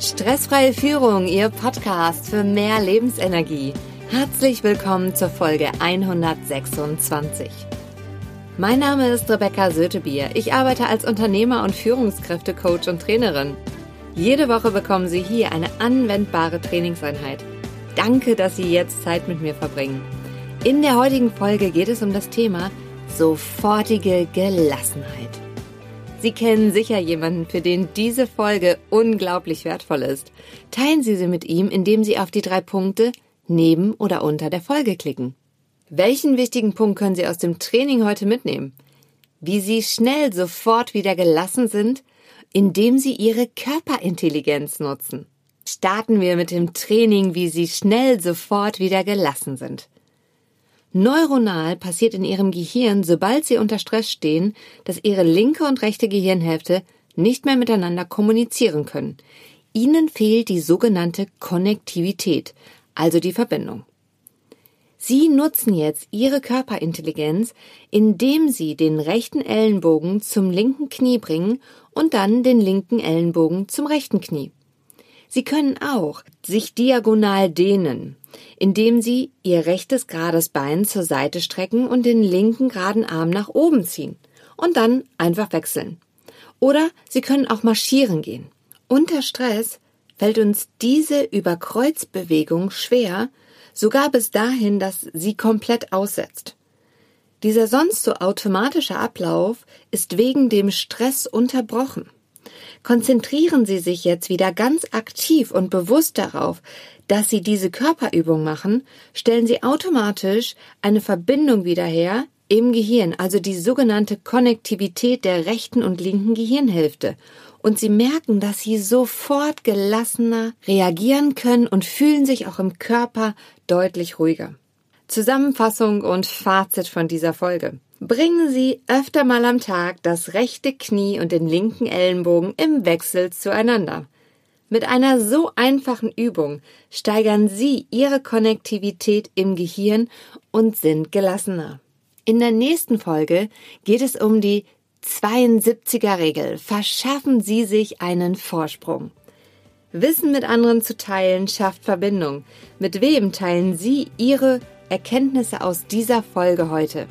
Stressfreie Führung, Ihr Podcast für mehr Lebensenergie. Herzlich willkommen zur Folge 126. Mein Name ist Rebecca Sötebier. Ich arbeite als Unternehmer und Führungskräftecoach und Trainerin. Jede Woche bekommen Sie hier eine anwendbare Trainingseinheit. Danke, dass Sie jetzt Zeit mit mir verbringen. In der heutigen Folge geht es um das Thema sofortige Gelassenheit. Sie kennen sicher jemanden, für den diese Folge unglaublich wertvoll ist. Teilen Sie sie mit ihm, indem Sie auf die drei Punkte neben oder unter der Folge klicken. Welchen wichtigen Punkt können Sie aus dem Training heute mitnehmen? Wie Sie schnell sofort wieder gelassen sind, indem Sie Ihre Körperintelligenz nutzen. Starten wir mit dem Training, wie Sie schnell sofort wieder gelassen sind. Neuronal passiert in ihrem Gehirn, sobald sie unter Stress stehen, dass ihre linke und rechte Gehirnhälfte nicht mehr miteinander kommunizieren können. Ihnen fehlt die sogenannte Konnektivität, also die Verbindung. Sie nutzen jetzt Ihre Körperintelligenz, indem Sie den rechten Ellenbogen zum linken Knie bringen und dann den linken Ellenbogen zum rechten Knie. Sie können auch sich diagonal dehnen, indem Sie Ihr rechtes gerades Bein zur Seite strecken und den linken geraden Arm nach oben ziehen und dann einfach wechseln. Oder Sie können auch marschieren gehen. Unter Stress fällt uns diese Überkreuzbewegung schwer, sogar bis dahin, dass sie komplett aussetzt. Dieser sonst so automatische Ablauf ist wegen dem Stress unterbrochen. Konzentrieren Sie sich jetzt wieder ganz aktiv und bewusst darauf, dass Sie diese Körperübung machen, stellen Sie automatisch eine Verbindung wieder her im Gehirn, also die sogenannte Konnektivität der rechten und linken Gehirnhälfte. Und Sie merken, dass Sie sofort gelassener reagieren können und fühlen sich auch im Körper deutlich ruhiger. Zusammenfassung und Fazit von dieser Folge. Bringen Sie öfter mal am Tag das rechte Knie und den linken Ellenbogen im Wechsel zueinander. Mit einer so einfachen Übung steigern Sie Ihre Konnektivität im Gehirn und sind gelassener. In der nächsten Folge geht es um die 72er Regel. Verschaffen Sie sich einen Vorsprung. Wissen mit anderen zu teilen schafft Verbindung. Mit wem teilen Sie Ihre Erkenntnisse aus dieser Folge heute?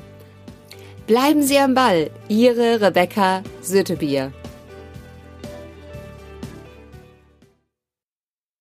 Bleiben Sie am Ball, Ihre Rebecca Sötebier.